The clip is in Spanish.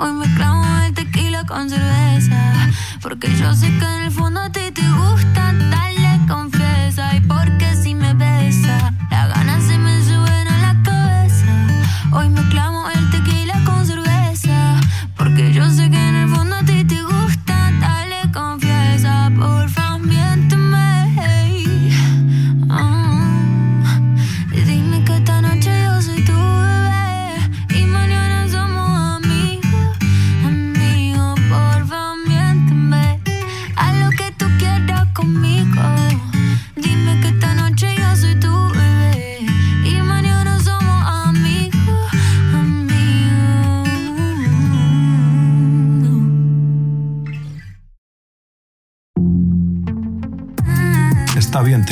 Hoy me clavo el tequila con cerveza, porque yo sé que en el fondo Está bien